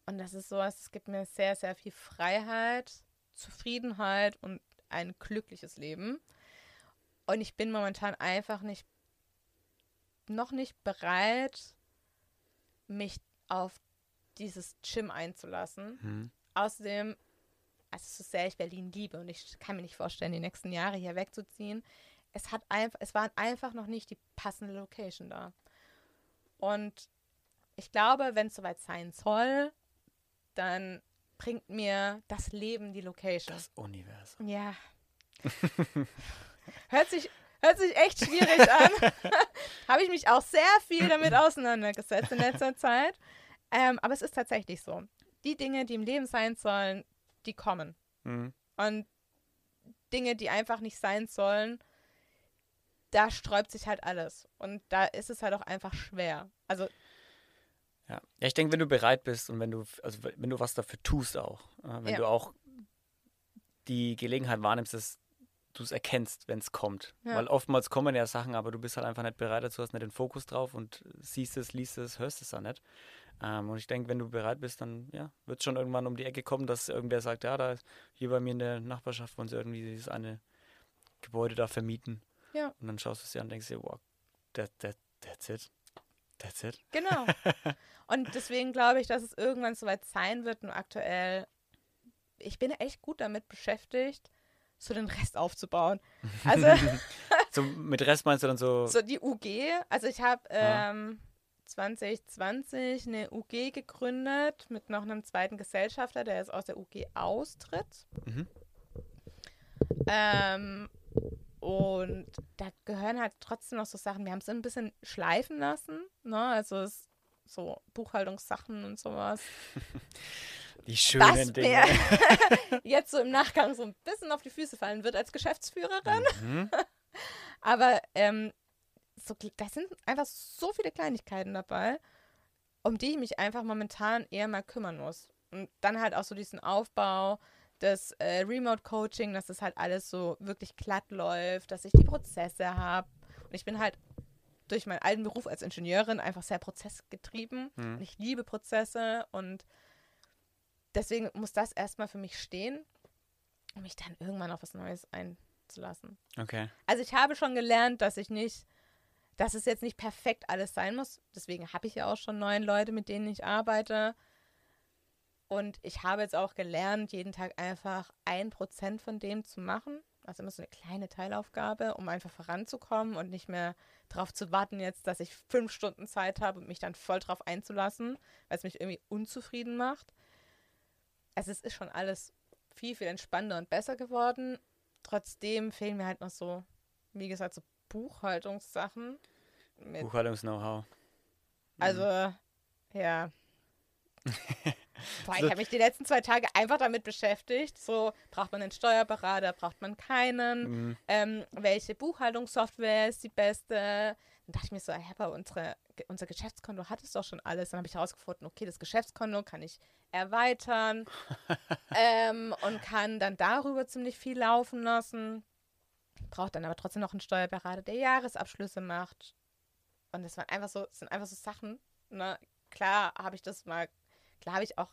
Und das ist sowas, es gibt mir sehr, sehr viel Freiheit, Zufriedenheit und ein glückliches Leben. Und ich bin momentan einfach nicht, noch nicht bereit, mich auf dieses Gym einzulassen. Mhm. Außerdem, also so sehr ich Berlin liebe und ich kann mir nicht vorstellen, die nächsten Jahre hier wegzuziehen, es hat einfach, es war einfach noch nicht die passende Location da. Und ich glaube, wenn es soweit sein soll, dann bringt mir das Leben die Location. Das Universum. Ja. hört, sich, hört sich echt schwierig an. Habe ich mich auch sehr viel damit auseinandergesetzt in letzter Zeit. Ähm, aber es ist tatsächlich so. Die Dinge, die im Leben sein sollen, die kommen. Mhm. Und Dinge, die einfach nicht sein sollen, da sträubt sich halt alles. Und da ist es halt auch einfach schwer. Also. Ja, ja ich denke, wenn du bereit bist und wenn du, also wenn du was dafür tust auch, äh, wenn ja. du auch die Gelegenheit wahrnimmst, dass du es erkennst, wenn es kommt. Ja. Weil oftmals kommen ja Sachen, aber du bist halt einfach nicht bereit dazu, hast nicht den Fokus drauf und siehst es, liest es, hörst es dann nicht. Ähm, und ich denke, wenn du bereit bist, dann ja, wird es schon irgendwann um die Ecke kommen, dass irgendwer sagt, ja, da hier bei mir in der Nachbarschaft wollen sie irgendwie dieses eine Gebäude da vermieten. Ja. Und dann schaust du es dir an und denkst dir, wow, that, that, that's it. That's it. Genau. und deswegen glaube ich, dass es irgendwann soweit sein wird. Und aktuell, ich bin echt gut damit beschäftigt, so den Rest aufzubauen. Also. so mit Rest meinst du dann so. So die UG. Also ich habe ähm, 2020 eine UG gegründet mit noch einem zweiten Gesellschafter, der jetzt aus der UG austritt. Mhm. Ähm, und da gehören halt trotzdem noch so Sachen. Wir haben es ein bisschen schleifen lassen. Ne? Also es, so Buchhaltungssachen und sowas. Die schönen Was Dinge. Mir jetzt so im Nachgang so ein bisschen auf die Füße fallen wird als Geschäftsführerin. Mhm. Aber ähm, so, da sind einfach so viele Kleinigkeiten dabei, um die ich mich einfach momentan eher mal kümmern muss. Und dann halt auch so diesen Aufbau, das äh, Remote-Coaching, dass das halt alles so wirklich glatt läuft, dass ich die Prozesse habe. Und ich bin halt durch meinen alten Beruf als Ingenieurin einfach sehr prozessgetrieben. Mhm. Und ich liebe Prozesse und deswegen muss das erstmal für mich stehen, um mich dann irgendwann auf was Neues einzulassen. Okay. Also ich habe schon gelernt, dass ich nicht, dass es jetzt nicht perfekt alles sein muss. Deswegen habe ich ja auch schon neun Leute, mit denen ich arbeite. Und ich habe jetzt auch gelernt, jeden Tag einfach ein Prozent von dem zu machen. Also immer so eine kleine Teilaufgabe, um einfach voranzukommen und nicht mehr darauf zu warten, jetzt, dass ich fünf Stunden Zeit habe und mich dann voll drauf einzulassen, weil es mich irgendwie unzufrieden macht. Also es ist schon alles viel, viel entspannter und besser geworden. trotzdem fehlen mir halt noch so, wie gesagt, so Buchhaltungssachen. Buchhaltungs-Know-how. also, Mhm. ja. Boah, ich habe mich die letzten zwei Tage einfach damit beschäftigt. So, braucht man einen Steuerberater, braucht man keinen? Mhm. ähm, welche Buchhaltungssoftware ist die beste. Dann dachte ich mir so, hey, aber unsere, unser Geschäftskonto hat es doch schon alles. Dann habe ich herausgefunden, okay, das Geschäftskonto kann ich erweitern ähm, und kann dann darüber ziemlich viel laufen lassen. Braucht dann aber trotzdem noch einen Steuerberater, der Jahresabschlüsse macht. Und das waren einfach so, das sind einfach so Sachen. Ne? Klar habe ich das mal, klar habe ich auch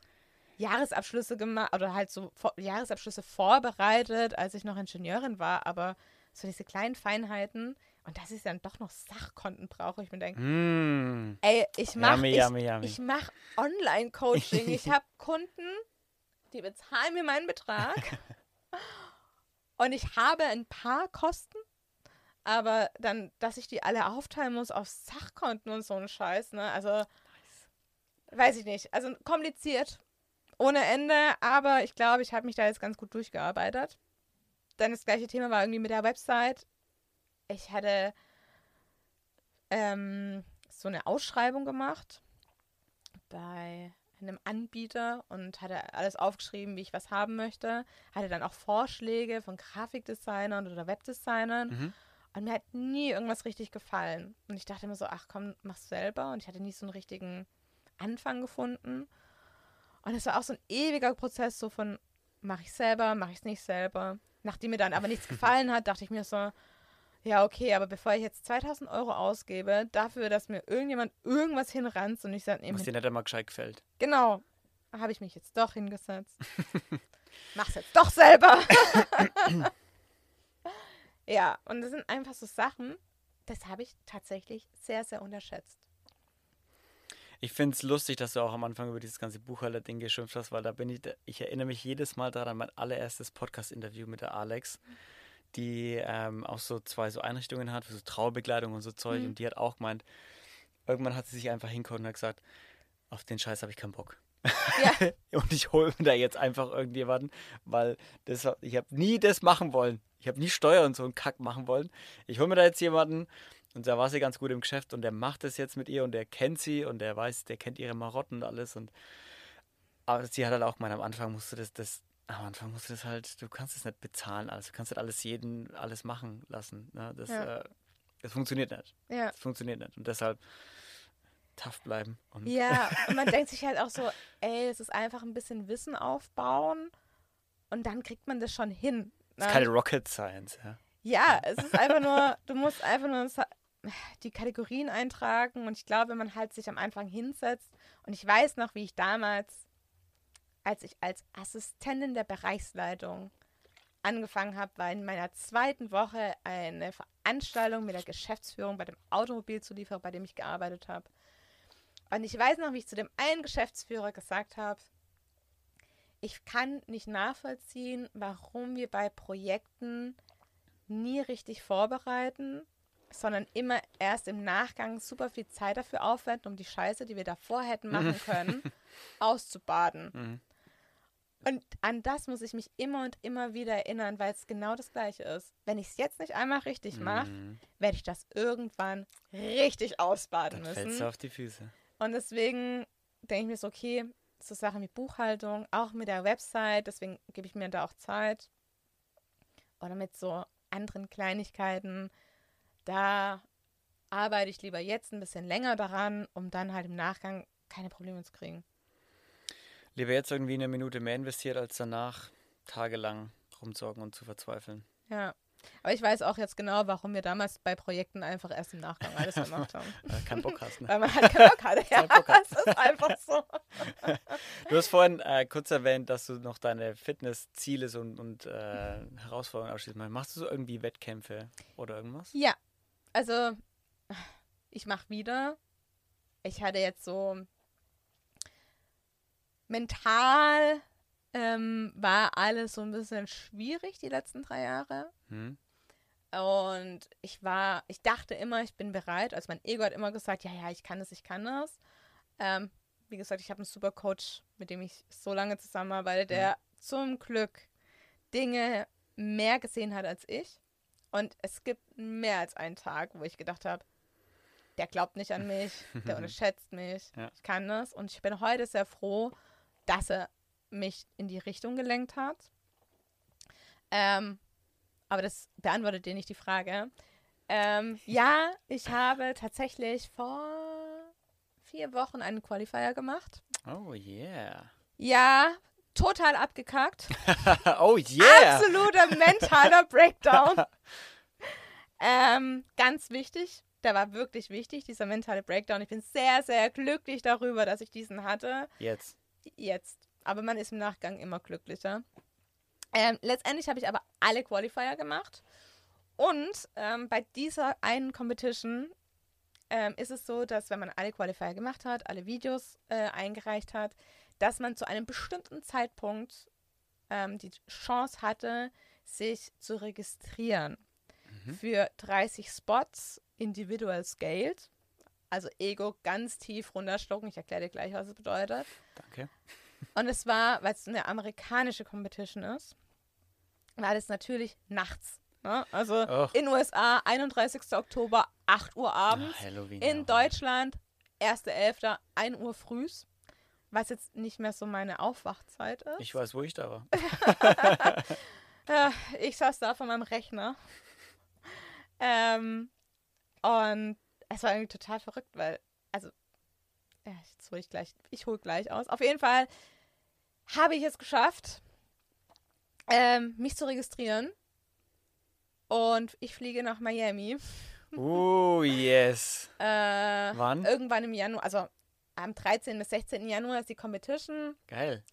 Jahresabschlüsse gemacht oder halt so vor, Jahresabschlüsse vorbereitet, als ich noch Ingenieurin war, aber so diese kleinen Feinheiten und dass ich dann doch noch Sachkonten brauche, ich mir denke, Mm. ey, ich mache ich, yummy, yummy. ich mach Online-Coaching, ich habe Kunden, die bezahlen mir meinen Betrag und ich habe ein paar Kosten, aber dann, dass ich die alle aufteilen muss auf Sachkonten und so ein Scheiß, ne, also weiß ich nicht, also kompliziert ohne Ende, aber ich glaube, ich habe mich da jetzt ganz gut durchgearbeitet. Dann das gleiche Thema war irgendwie mit der Website. Ich hatte ähm, so eine Ausschreibung gemacht bei einem Anbieter und hatte alles aufgeschrieben, wie ich was haben möchte. Hatte dann auch Vorschläge von Grafikdesignern oder Webdesignern. Mhm. Und mir hat nie irgendwas richtig gefallen. Und ich dachte mir so, ach komm, mach's selber. Und ich hatte nie so einen richtigen Anfang gefunden. Und es war auch so ein ewiger Prozess, so von, mache ich selber, mache ich es nicht selber. Nachdem mir dann aber nichts gefallen hat, dachte ich mir so, ja, okay, aber bevor ich jetzt 2000 Euro ausgebe, dafür, dass mir irgendjemand irgendwas hinranzt und ich sage, nee, Was dir nicht einmal gescheit gefällt. genau, habe ich mich jetzt doch hingesetzt. Mach's jetzt doch selber. ja, und das sind einfach so Sachen, das habe ich tatsächlich sehr, sehr unterschätzt. Ich finde es lustig, dass du auch am Anfang über dieses ganze Buchhalter-Ding geschimpft hast, weil da bin ich, ich erinnere mich jedes Mal daran, mein allererstes Podcast-Interview mit der Alex, die ähm, auch so zwei so Einrichtungen hat, für so Trauerbekleidung und so Zeug. Mhm. Und die hat auch gemeint, irgendwann hat sie sich einfach hingekommen und hat gesagt, auf den Scheiß habe ich keinen Bock. Ja. und ich hole mir da jetzt einfach irgendjemanden, weil das, ich habe nie das machen wollen. Ich habe nie Steuer und so einen Kack machen wollen. Ich hole mir da jetzt jemanden und da war sie ganz gut im Geschäft und der macht das jetzt mit ihr und der kennt sie und der weiß, der kennt ihre Marotten und alles. Und aber sie hat halt auch gemeint, am Anfang musst du das, das, am Anfang musst du das halt, du kannst es nicht bezahlen, alles, du kannst nicht alles jeden alles machen lassen. Ne? Das, Ja. äh, das funktioniert nicht. Ja. Das funktioniert nicht. Und deshalb tough bleiben. Und Ja, und man denkt sich halt auch so, ey, es ist einfach ein bisschen Wissen aufbauen und dann kriegt man das schon hin. das ne? ist keine Rocket Science. Ja. Ja, es ist einfach nur, du musst einfach nur die Kategorien eintragen und ich glaube, wenn man halt sich am Anfang hinsetzt und ich weiß noch, wie ich damals, als ich als Assistentin der Bereichsleitung angefangen habe, war in meiner zweiten Woche eine Veranstaltung mit der Geschäftsführung bei dem Automobilzulieferer, bei dem ich gearbeitet habe. Und ich weiß noch, wie ich zu dem einen Geschäftsführer gesagt habe, ich kann nicht nachvollziehen, warum wir bei Projekten nie richtig vorbereiten, sondern immer erst im Nachgang super viel Zeit dafür aufwenden, um die Scheiße, die wir davor hätten machen können, auszubaden. Mhm. Und an das muss ich mich immer und immer wieder erinnern, weil es genau das Gleiche ist. Wenn ich es jetzt nicht einmal richtig mache, Mhm. werde ich das irgendwann richtig ausbaden Dann fällst müssen. du auf die Füße. Und deswegen denke ich mir so, okay, so Sachen wie Buchhaltung, auch mit der Website, deswegen gebe ich mir da auch Zeit. Oder mit so anderen Kleinigkeiten, da arbeite ich lieber jetzt ein bisschen länger daran, um dann halt im Nachgang keine Probleme zu kriegen. Lieber jetzt irgendwie eine Minute mehr investiert, als danach tagelang rumzocken und zu verzweifeln. Ja. Aber ich weiß auch jetzt genau, warum wir damals bei Projekten einfach erst im Nachgang alles gemacht haben. Keinen Bock hast. Ne? Weil man halt keinen Bock hatte. Ja, Bock hat. das ist einfach so. Du hast vorhin äh, kurz erwähnt, dass du noch deine Fitnessziele und, und äh, Herausforderungen abschließt. Machst du so irgendwie Wettkämpfe oder irgendwas? Ja, also ich mache wieder. Ich hatte jetzt so mental ähm, war alles so ein bisschen schwierig die letzten drei Jahre. Hm? Und ich war, ich dachte immer, ich bin bereit. Also mein Ego hat immer gesagt, ja, ja, ich kann das, ich kann das. Ähm, wie gesagt, ich habe einen super Coach, mit dem ich so lange zusammenarbeite, der zum Glück Dinge mehr gesehen hat als ich. Und es gibt mehr als einen Tag, wo ich gedacht habe, der glaubt nicht an mich, der unterschätzt mich, Ja. ich kann das. Und ich bin heute sehr froh, dass er mich in die Richtung gelenkt hat. Ähm, aber das beantwortet dir nicht die Frage. Ähm, ja, ich habe tatsächlich vor vier Wochen einen Qualifier gemacht. Oh yeah. Ja, total abgekackt. oh yeah. Absoluter mentaler Breakdown. ähm, ganz wichtig. Der war wirklich wichtig, dieser mentale Breakdown. Ich bin sehr, sehr glücklich darüber, dass ich diesen hatte. Jetzt. Jetzt. Aber man ist im Nachgang immer glücklicher. Ähm, letztendlich habe ich aber alle Qualifier gemacht. Und ähm, bei dieser einen Competition ähm, ist es so, dass wenn man alle Qualifier gemacht hat, alle Videos äh, eingereicht hat, dass man zu einem bestimmten Zeitpunkt ähm, die Chance hatte, sich zu registrieren für 30 Spots individual scaled. Also Ego ganz tief runterschlucken. Ich erkläre dir gleich, was es bedeutet. Danke. Und es war, weil es eine amerikanische Competition ist, war das natürlich nachts. Ne? Also Och. in USA 31. Oktober, 8 Uhr abends. Halloween. In ja. Deutschland 1.11., 1 Uhr frühs. Was jetzt nicht mehr so meine Aufwachzeit ist. Ich weiß, wo ich da war. Äh, ich saß da vor meinem Rechner. Ähm, und es war irgendwie total verrückt, weil, also, ja, jetzt hole ich gleich, ich hole gleich aus. Auf jeden Fall habe ich es geschafft, ähm, mich zu registrieren. Und ich fliege nach Miami. Oh yes. Äh, Wann? Irgendwann im Januar, also am 13. bis 16. Januar ist die Competition. Geil.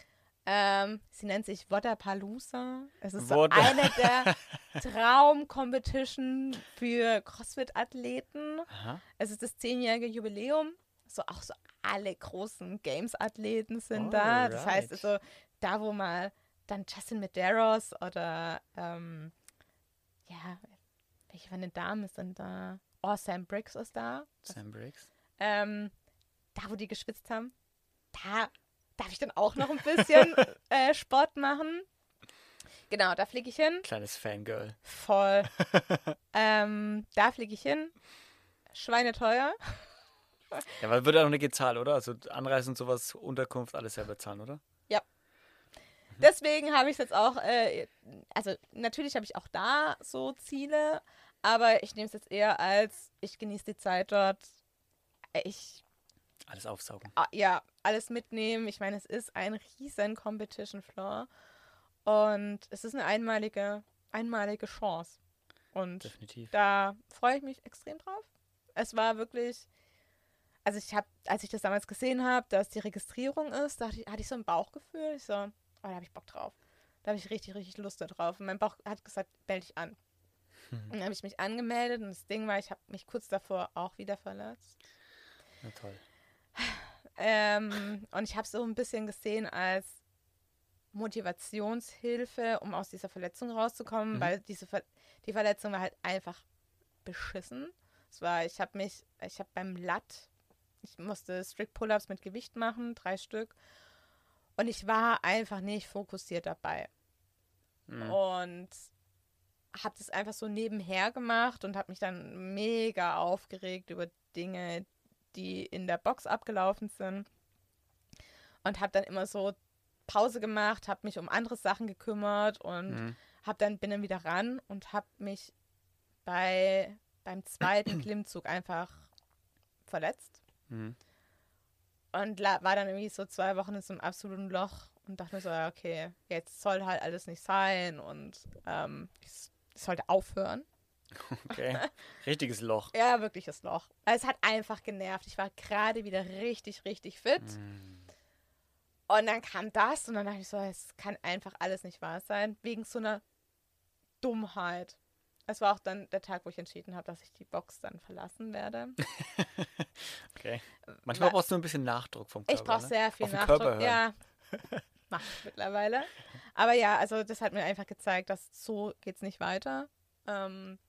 Ähm, sie nennt sich Wodapalooza. Es ist so Woda- eine der Traum-Competition für CrossFit-Athleten. Es ist das zehnjährige Jubiläum. So auch so alle großen Games-Athleten sind da. Das heißt, Alright. also da, wo mal dann Justin Medeiros oder ähm, ja, welche von den Damen ist denn da? Oh, Sam Briggs ist da. Sam Briggs. Ähm, da, wo die geschwitzt haben, da darf ich dann auch noch ein bisschen äh, Sport machen. Genau, da fliege ich hin. Kleines Fangirl. Voll. ähm, da fliege ich hin. Schweineteuer. Ja, weil wird auch nicht gezahlt, oder? Also Anreise und sowas, Unterkunft, alles selber zahlen, oder? Deswegen habe ich es jetzt auch, äh, also natürlich habe ich auch da so Ziele, aber ich nehme es jetzt eher als, ich genieße die Zeit dort. Ich Alles aufsaugen. ah, ja, alles mitnehmen. Ich meine, es ist ein riesen Competition Floor und es ist eine einmalige, einmalige Chance. Und Definitiv. da freue ich mich extrem drauf. Es war wirklich, also ich habe, als ich das damals gesehen habe, dass die Registrierung ist, dachte ich, hatte ich so ein Bauchgefühl. Ich so, oh, da habe ich Bock drauf. Da habe ich richtig, richtig Lust da drauf. Und mein Bauch hat gesagt, melde dich an. Und dann habe ich mich angemeldet und das Ding war, ich habe mich kurz davor auch wieder verletzt. Na toll. Ähm, und ich habe es so ein bisschen gesehen als Motivationshilfe, um aus dieser Verletzung rauszukommen, Mhm. weil diese Ver die Verletzung war halt einfach beschissen. Es war, ich habe mich, ich habe beim Lat, ich musste Strict Pull-ups mit Gewicht machen, drei Stück, und ich war einfach nicht fokussiert dabei Mhm. und habe das einfach so nebenher gemacht und habe mich dann mega aufgeregt über Dinge, die in der Box abgelaufen sind und habe dann immer so Pause gemacht, habe mich um andere Sachen gekümmert und Mhm. hab dann bin dann wieder ran und habe mich bei beim zweiten Klimmzug einfach verletzt Mhm. und war dann irgendwie so zwei Wochen in so einem absoluten Loch und dachte mir so, ja, okay, jetzt soll halt alles nicht sein und ähm, ich sollte aufhören. Okay. Richtiges Loch. Ja, wirkliches Loch. Es hat einfach genervt. Ich war gerade wieder richtig, richtig fit. Mhm. Und dann kam das und dann dachte ich so, es kann einfach alles nicht wahr sein, wegen so einer Dummheit. Es war auch dann der Tag, wo ich entschieden habe, dass ich die Box dann verlassen werde. Okay. Manchmal brauchst du ein bisschen Nachdruck vom Körper. Ich brauche ne? sehr viel Auf Nachdruck. Ja, mach ich mittlerweile. Aber ja, also das hat mir einfach gezeigt, dass so geht's nicht weiter. Ähm,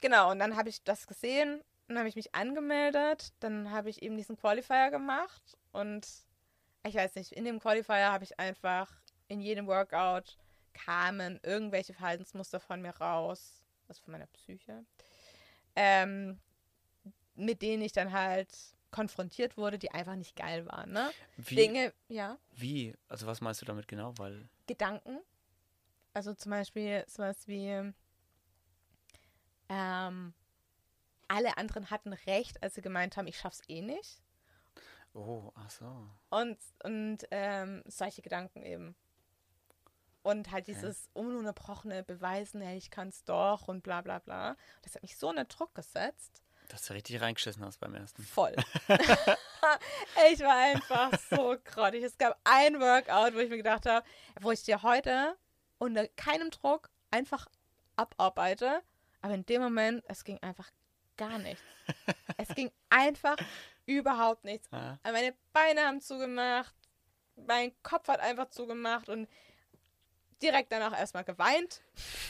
genau, und dann habe ich das gesehen, dann habe ich mich angemeldet, dann habe ich eben diesen Qualifier gemacht und ich weiß nicht, in dem Qualifier habe ich einfach in jedem Workout kamen irgendwelche Verhaltensmuster von mir raus, also von meiner Psyche, ähm, mit denen ich dann halt konfrontiert wurde, die einfach nicht geil waren. Ne? Wie, Dinge, ja, wie? Also was meinst du damit genau? Weil, Gedanken. Also zum Beispiel sowas wie, ähm, alle anderen hatten recht, als sie gemeint haben, ich schaff's eh nicht. oh, ach so. Und, und ähm, solche Gedanken eben. Und halt dieses ununterbrochene Beweisen, hey, ich kann's doch und bla bla bla. Das hat mich so unter Druck gesetzt. Dass du richtig reingeschissen hast beim ersten. Voll. ich war einfach so grottig. Es gab ein Workout, wo ich mir gedacht habe, wo ich dir heute unter keinem Druck einfach abarbeite. Aber in dem Moment, es ging einfach gar nichts. es ging einfach überhaupt nichts. Ah, Meine Beine haben zugemacht, mein Kopf hat einfach zugemacht und direkt danach erstmal geweint.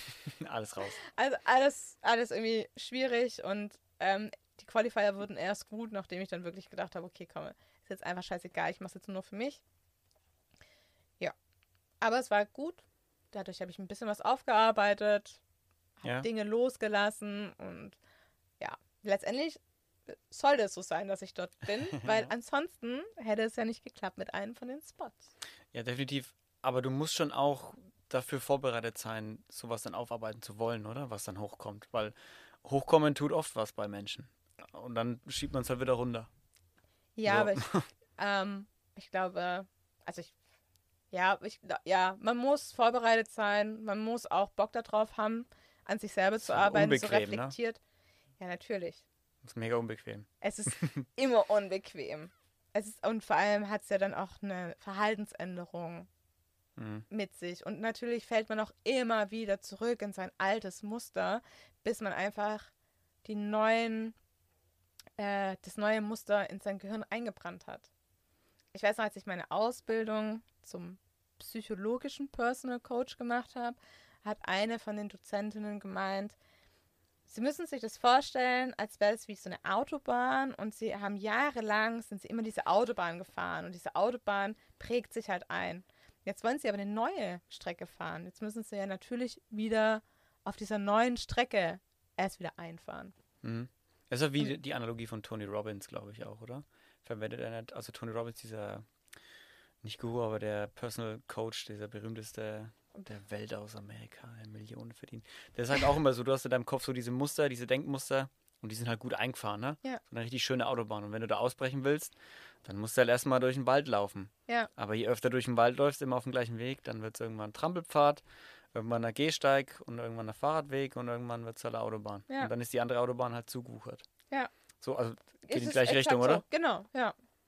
alles raus. Also alles, alles irgendwie schwierig und ähm, die Qualifier wurden erst gut, nachdem ich dann wirklich gedacht habe, okay, komm, ist jetzt einfach scheißegal, ich mache es jetzt nur für mich. Ja, aber es war gut. Dadurch habe ich ein bisschen was aufgearbeitet, habe Ja. Dinge losgelassen und ja, letztendlich sollte es so sein, dass ich dort bin, weil ansonsten hätte es ja nicht geklappt mit einem von den Spots. Ja, definitiv. Aber du musst schon auch dafür vorbereitet sein, sowas dann aufarbeiten zu wollen, oder? Was dann hochkommt. Weil hochkommen tut oft was bei Menschen. Und dann schiebt man es halt wieder runter. Ja, So. aber ich, ähm, ich glaube, also ich, ja, ich, ja, man muss vorbereitet sein, man muss auch Bock darauf haben, an sich selber zu So arbeiten, so unbequem, ne? reflektiert. Ja, natürlich. Das ist mega unbequem. Es ist immer unbequem. Es ist, und vor allem hat es ja dann auch eine Verhaltensänderung Mhm. mit sich. Und natürlich fällt man auch immer wieder zurück in sein altes Muster, bis man einfach die neuen, äh, das neue Muster in sein Gehirn eingebrannt hat. Ich weiß noch, als ich meine Ausbildung zum psychologischen Personal Coach gemacht habe, hat eine von den Dozentinnen gemeint, Sie müssen sich das vorstellen, als wäre es wie so eine Autobahn und sie haben jahrelang, sind sie immer diese Autobahn gefahren und diese Autobahn prägt sich halt ein. Jetzt wollen sie aber eine neue Strecke fahren. Jetzt müssen sie ja natürlich wieder auf dieser neuen Strecke erst wieder einfahren. Mhm. Das ist ja wie die Analogie von Tony Robbins, glaube ich auch, oder? Verwendet er nicht, also Tony Robbins, dieser, nicht Guru, aber der Personal Coach, dieser berühmteste der Welt aus Amerika, Millionen verdient. Der sagt auch immer so, du hast in deinem Kopf so diese Muster, diese Denkmuster und die sind halt gut eingefahren, ne? Ja. So eine richtig schöne Autobahn. Und wenn du da ausbrechen willst, dann musst du halt erstmal durch den Wald laufen. Ja. Aber je öfter durch den Wald läufst, immer auf dem gleichen Weg, dann wird es irgendwann ein Trampelpfad, irgendwann ein Gehsteig und irgendwann ein Fahrradweg und irgendwann wird es halt eine Autobahn. Ja. Und dann ist die andere Autobahn halt zugewuchert. Ja. So, also geht in die ist gleiche Richtung, so. oder? Genau, ja.